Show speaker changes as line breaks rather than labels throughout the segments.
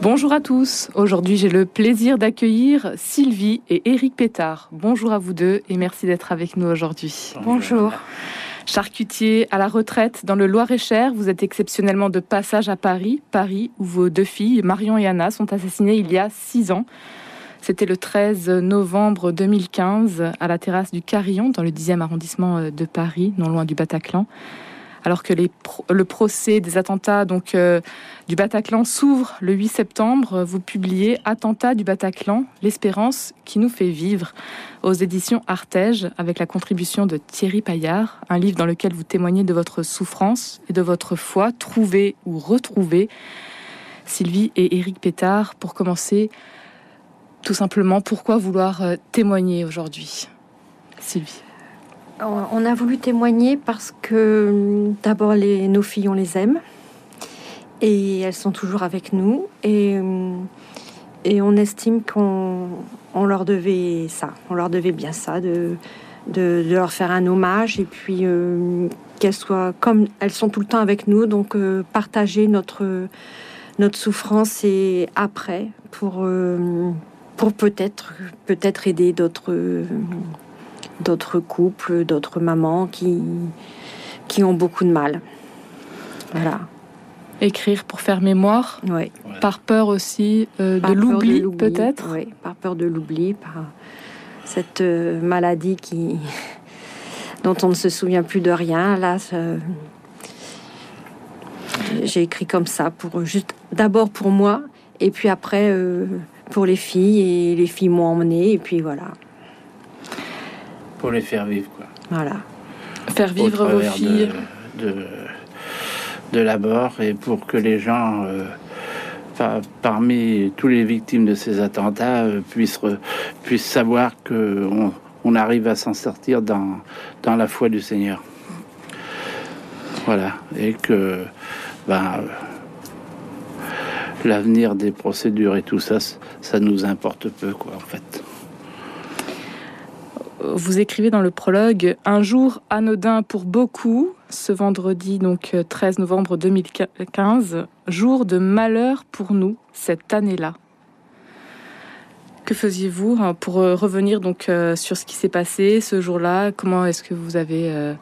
Bonjour à tous. Aujourd'hui, j'ai le plaisir d'accueillir Sylvie et Éric Pétard. Bonjour à vous deux et merci d'être avec nous aujourd'hui.
Bonjour.
Charcutier à la retraite dans le Loir-et-Cher, vous êtes exceptionnellement de passage à Paris, Paris où vos deux filles, Marion et Anna, sont assassinées il y a six ans. C'était le 13 novembre 2015 à la terrasse du Carillon dans le 10e arrondissement de Paris, non loin du Bataclan alors que le procès des attentats euh, du Bataclan s'ouvre le 8 septembre, vous publiez Attentat du Bataclan, l'espérance qui nous fait vivre aux éditions Artege avec la contribution de Thierry Paillard, un livre dans lequel vous témoignez de votre souffrance et de votre foi trouvée ou retrouvée. Sylvie et Éric Pétard, pour commencer, tout simplement, pourquoi vouloir euh, témoigner aujourd'hui? Sylvie
on a voulu témoigner parce que d'abord nos filles on les aime. Et elles sont toujours avec nous. Et, et on estime qu'on leur devait ça, on leur devait bien ça de, leur faire un hommage. Et puis euh, qu'elles soient comme elles sont tout le temps avec nous donc euh, partager notre souffrance et après pour euh, peut-être aider d'autres d'autres couples, d'autres mamans qui, qui ont beaucoup de mal. Voilà.
Écrire pour faire mémoire
Oui.
Par peur aussi euh, de l'oubli, peut-être?
Oui, par peur de l'oubli, par cette euh, maladie qui dont on ne se souvient plus de rien. Là, j'ai écrit comme ça, pour juste d'abord pour moi, et puis après euh, pour les filles, et les filles m'ont emmené, et puis voilà.
Pour les faire vivre, quoi.
Voilà.
Faire vivre vos filles.
De, de, la mort et pour que les gens, euh, parmi tous les victimes de ces attentats, euh, puissent, puissent savoir qu'on on arrive à s'en sortir dans, dans la foi du Seigneur. Voilà. Et que ben, l'avenir des procédures et tout ça, ça nous importe peu, quoi, en fait
vous écrivez dans le prologue Un jour anodin pour beaucoup, ce vendredi donc 13 novembre 2015, jour de malheur pour nous cette année-là. Que faisiez-vous hein, pour euh, revenir donc euh, sur ce qui s'est passé ce jour-là? Comment est-ce que vous avez euh,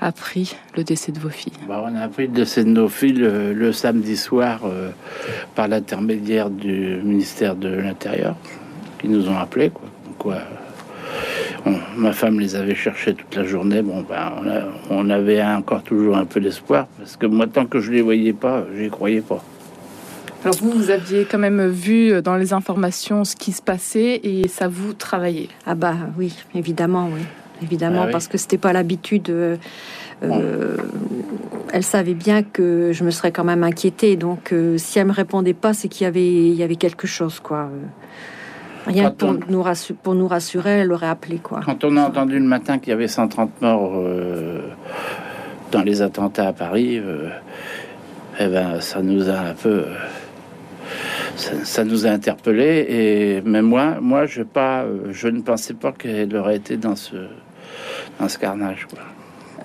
appris le décès de vos filles?
Bah, On a appris le décès de nos filles le, samedi soir par l'intermédiaire du ministère de l'Intérieur qui nous ont appelés. Quoi. quoi ma femme les avait cherchés toute la journée. Bon, ben, on, avait encore toujours un peu d'espoir parce que moi, tant que je les voyais pas, j'y croyais pas.
Alors vous, vous aviez quand même vu dans les informations ce qui se passait et ça vous travaillait
Ah bah oui, évidemment, oui. Évidemment, ah parce que c'était pas l'habitude. Euh, euh, elle savait bien que je me serais quand même inquiétée. Donc, euh, si elle me répondait pas, c'est qu'il y avait, il y avait quelque chose, quoi. Rien pour, nous rassurer, pour nous rassurer, elle aurait appelé quoi.
Quand on a entendu le matin qu'il y avait 130 morts euh, dans les attentats à Paris, euh, eh ben, ça nous a un peu. Ça, nous a interpellés et même moi, moi, je pas, je ne pensais pas qu'elle aurait été dans ce, dans ce carnage. Quoi.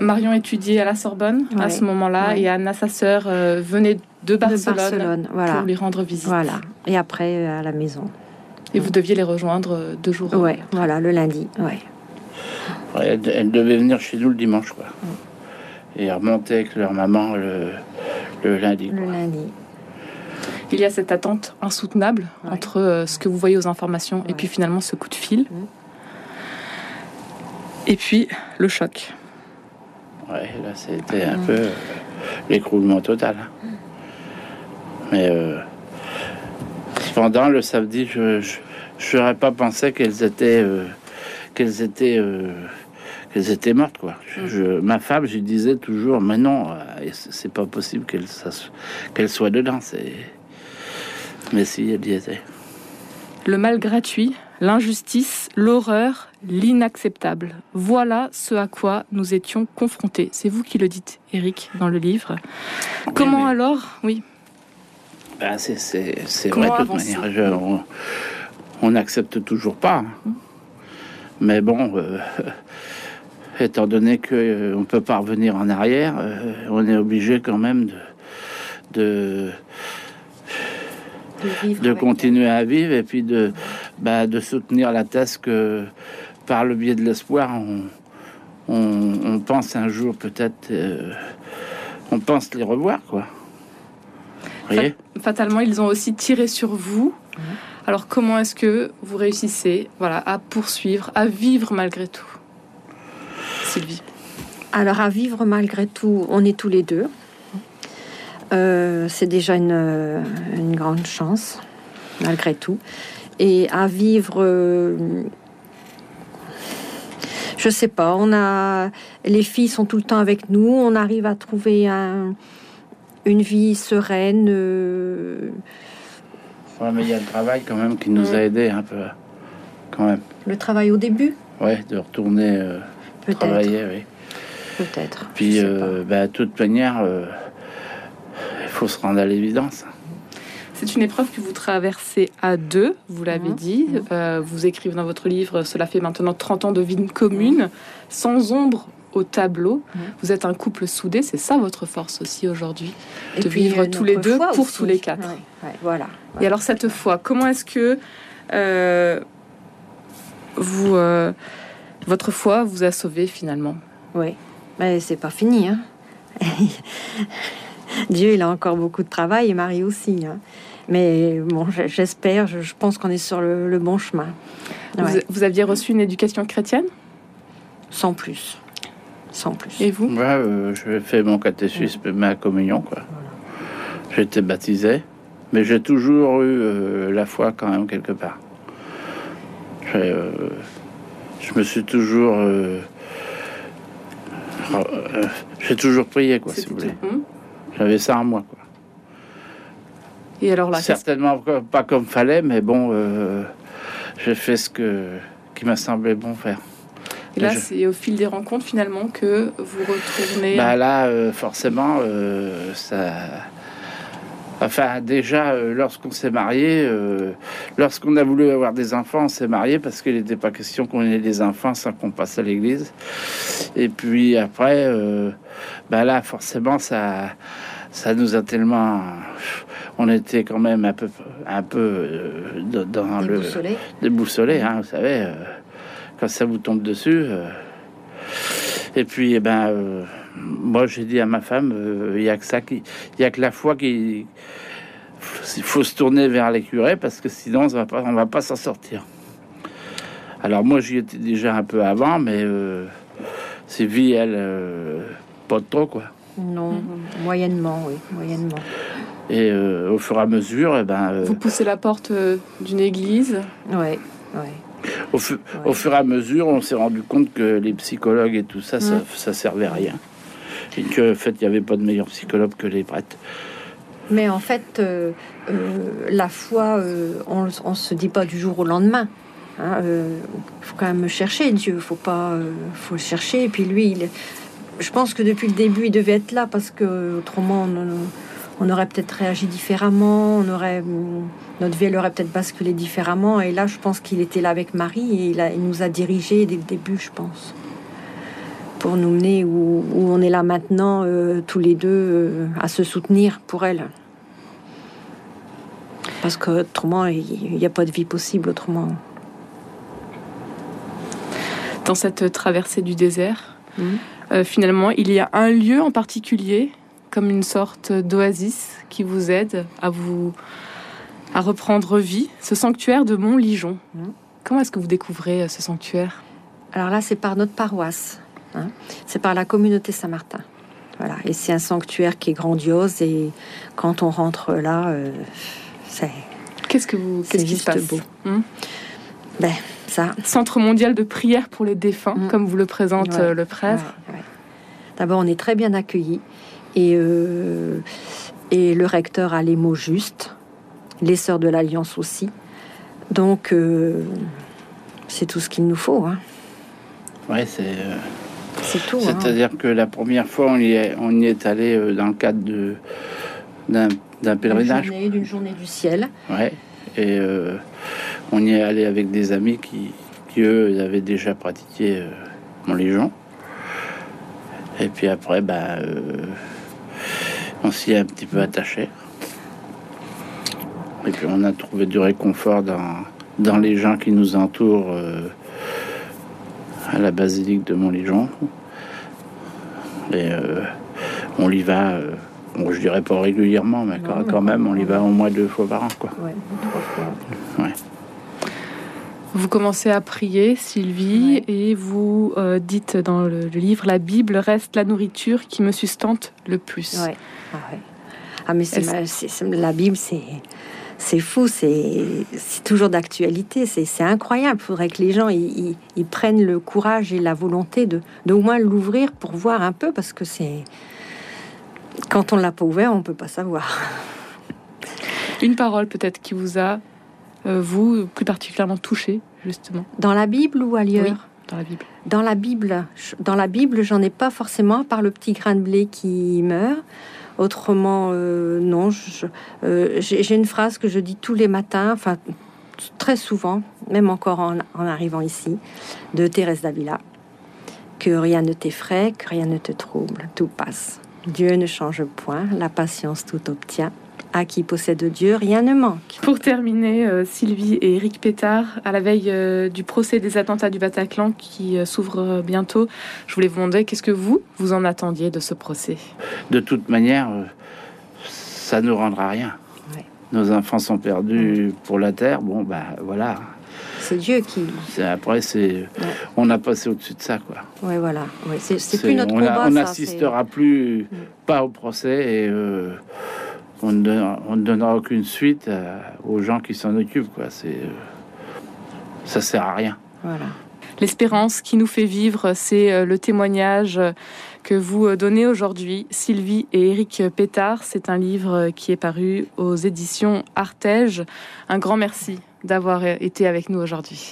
Marion étudiait à la Sorbonne à ce moment-là et Anna, sa sœur, euh, venait de Barcelone,
voilà.
pour lui rendre visite.
Voilà. Et après à la maison.
Et vous deviez les rejoindre euh, deux jours
Ouais, voilà, le lundi, ouais.
Elle, elle, devait venir chez nous le dimanche, quoi. Et remonter avec leur maman le, le lundi.
Le lundi.
Il y a cette attente insoutenable entre euh, ce que vous voyez aux informations et puis finalement ce coup de fil. Et puis le choc.
Ouais, là c'était un peu euh, l'écroulement total. Mais Cependant, le samedi, je n'aurais pas pensé qu'elles étaient, euh, qu'elles étaient, euh, qu'elles étaient mortes, quoi. Je, ma femme, je disais toujours, mais non, euh, c'est pas possible qu'elle, qu'elle soit dedans. Mais si, elle y était.
Le mal gratuit, l'injustice, l'horreur, l'inacceptable. Voilà ce à quoi nous étions confrontés. C'est vous qui le dites, Eric, dans le livre. Comment alors? Oui.
Ben, c'est vrai, de toute manière. on n'accepte toujours pas. Mais bon, euh, étant donné qu'on euh, ne peut pas revenir en arrière, euh, on est obligé quand même de, de continuer à vivre et puis de, bah, de soutenir la thèse que par le biais de l'espoir, on, on, pense un jour peut-être, on pense les revoir, quoi.
Fatalement, ils ont aussi tiré sur vous. Mhm. Alors comment est-ce que vous réussissez voilà, à poursuivre, à vivre malgré tout Sylvie?
Alors à vivre malgré tout, on est tous les deux. Euh, c'est déjà une, une, grande chance, malgré tout. Et à vivre, euh, je sais pas, on a, les filles sont tout le temps avec nous, on arrive à trouver un, une vie sereine. Euh,
mais il y a le travail quand même qui nous a aidés un peu, quand même.
Le travail au début
Oui, de retourner travailler, oui.
Peut-être.
Puis, bah, de toute manière faut se rendre à l'évidence.
C'est une épreuve que vous traversez à deux, vous l'avez mhm. dit. Euh, vous écrivez dans votre livre, cela fait maintenant 30 ans de vie commune, sans ombre au tableau. Vous êtes un couple soudé, c'est ça votre force aussi aujourd'hui, de vivre tous les deux pour tous les quatre.
voilà,
Et alors cette foi, comment est-ce que euh, vous, euh, votre foi vous a sauvé finalement?
Oui, mais c'est pas fini. Hein Dieu, il a encore beaucoup de travail et Marie aussi. Hein. Mais bon, j'espère, je, pense qu'on est sur le, bon chemin.
Vous, aviez reçu une éducation chrétienne?
Sans plus. Sans plus.
Et vous
Moi, euh, je fait mon catéchisme, ma communion. quoi. J'ai été baptisé, mais j'ai toujours eu euh, la foi quand même quelque part. Euh, je me suis toujours. j'ai toujours prié, quoi, si vous voulez. Hum. J'avais ça en moi, quoi.
Et alors là,
certainement pas comme fallait, mais bon, euh, j'ai fait ce que qui m'a semblé bon faire.
Et là, c'est au fil des rencontres finalement que vous retournez.
Bah là, euh, forcément, euh, ça. Enfin, déjà, lorsqu'on s'est marié, lorsqu'on a voulu avoir des enfants, on s'est marié parce qu'il n'était pas question qu'on ait des enfants sans qu'on passe à l'église. Et puis après, bah là, forcément, ça ça nous a tellement. On était quand même un peu, un peu euh, dans le. Déboussolé, hein, vous savez, euh, quand ça vous tombe dessus. Euh. et puis, eh ben, moi, j'ai dit à ma femme, il y a que ça qui. Il y a que la foi qui. Il faut se tourner vers les curés parce que sinon, on va pas, on va pas s'en sortir. Alors, moi, j'y étais déjà un peu avant, mais Sylvie, elle, pas trop, quoi.
Non, moyennement, oui, moyennement.
Et euh, au fur et à mesure, eh ben,
euh, vous poussez la porte euh, d'une église?
Oui, oui.
Au, au, fur et à mesure, on s'est rendu compte que les psychologues et tout ça, ça, ça, servait à rien. Et que, en fait, il n'y avait pas de meilleur psychologue que les prêtres.
Mais en fait, la foi, on ne se dit pas du jour au lendemain. Il hein, faut quand même chercher Dieu, faut pas, faut le chercher. Et puis lui, il, je pense que depuis le début, il devait être là parce que autrement, on, aurait peut-être réagi différemment, on aurait, notre vie aurait peut-être basculé différemment. Et là, je pense qu'il était là avec Marie et il, il, nous a dirigés dès le début, je pense, pour nous mener où, on est là maintenant, euh, tous les deux, euh, à se soutenir pour elle. Parce qu'autrement, il n'y a pas de vie possible autrement.
Dans cette traversée du désert, mmh. Euh, finalement, il y a un lieu en particulier, comme une sorte d'oasis, qui vous aide à vous à reprendre vie, ce sanctuaire de Montligeon. Mmh. Comment est-ce que vous découvrez euh, ce sanctuaire?
Alors là, c'est par notre paroisse. Hein. C'est par la communauté Saint-Martin. Voilà. Et c'est un sanctuaire qui est grandiose. Et quand on rentre là, euh, c'est.
Qu'est-ce que vous. Qu'est-ce qui se passe beau.
Mmh. Ben,
Centre mondial de prière pour les défunts, mm. comme vous le présente euh, le prêtre.
D'abord, on est très bien accueillis et, euh, et le recteur a les mots justes, les sœurs de l'Alliance aussi. Donc, euh, c'est tout ce qu'il nous faut. Hein.
Ouais, c'est.
c'est tout.
Hein. C'est-à-dire que la première fois, on y est, on y est allé dans le cadre de, d'un, d'un pèlerinage.
D'une journée, du ciel.
Ouais. Et on y est allé avec des amis qui, eux, avaient déjà pratiqué euh, mon légion. Et puis après, bah, euh, on s'y est un petit peu attaché. Et puis on a trouvé du réconfort dans, dans les gens qui nous entourent euh, à la basilique de Montlégion. Et euh, on y va, euh, bon, je dirais pas régulièrement, mais quand,
Non, mais
quand même, on y va au moins deux fois par an. Quoi.
Ouais, trois fois.
Ouais.
Vous commencez à prier, Sylvie, et vous euh, dites dans le, le livre La Bible reste la nourriture qui me sustente le plus.
Ouais. Ah, ouais. Ah, mais c'est ma- la Bible, c'est c'est fou, c'est c'est toujours d'actualité, c'est c'est incroyable. Il faudrait que les gens ils, prennent le courage et la volonté de d'au moins l'ouvrir pour voir un peu, parce que c'est quand on l'a pas ouvert, on peut pas savoir.
Une parole peut-être qui vous a, vous, plus particulièrement touché, justement,
Dans la Bible ou ailleurs
Oui. dans la Bible.
Dans la Bible, dans la Bible, j'en ai pas forcément, à part le petit grain de blé qui meurt. Autrement, euh, non. euh, J'ai j'ai une phrase que je dis tous les matins, enfin très souvent, même encore en, en arrivant ici, de Thérèse d'Avila, que rien ne t'effraie, que rien ne te trouble, tout passe. Dieu ne change point, la patience tout obtient. À qui possède Dieu, rien ne manque.
Pour terminer, euh, Sylvie et Eric Pétard, à la veille euh, du procès des attentats du Bataclan qui euh, s'ouvre bientôt, je voulais vous demander qu'est-ce que vous, vous en attendiez de ce procès?
De toute manière, ça ne rendra rien.
Ouais.
Nos enfants sont perdus pour la terre. Bon, bah voilà.
C'est Dieu qui.
C'est- Après, c'est, on a passé au-dessus de ça, quoi.
Ouais, voilà. Ouais, c'est plus notre
on a-
combat.
on
ça,
n'assistera plus
Mm.
pas au procès et euh, on, ne donnera, on ne donnera aucune suite à- aux gens qui s'en occupent. Quoi. C'est, euh, ça sert à rien.
Voilà.
L'espérance qui nous fait vivre, c'est euh, le témoignage euh, que vous euh, donnez aujourd'hui, Sylvie et Éric Pétard. C'est un livre euh, qui est paru aux éditions Artege. Un grand merci d'avoir euh, été avec nous aujourd'hui.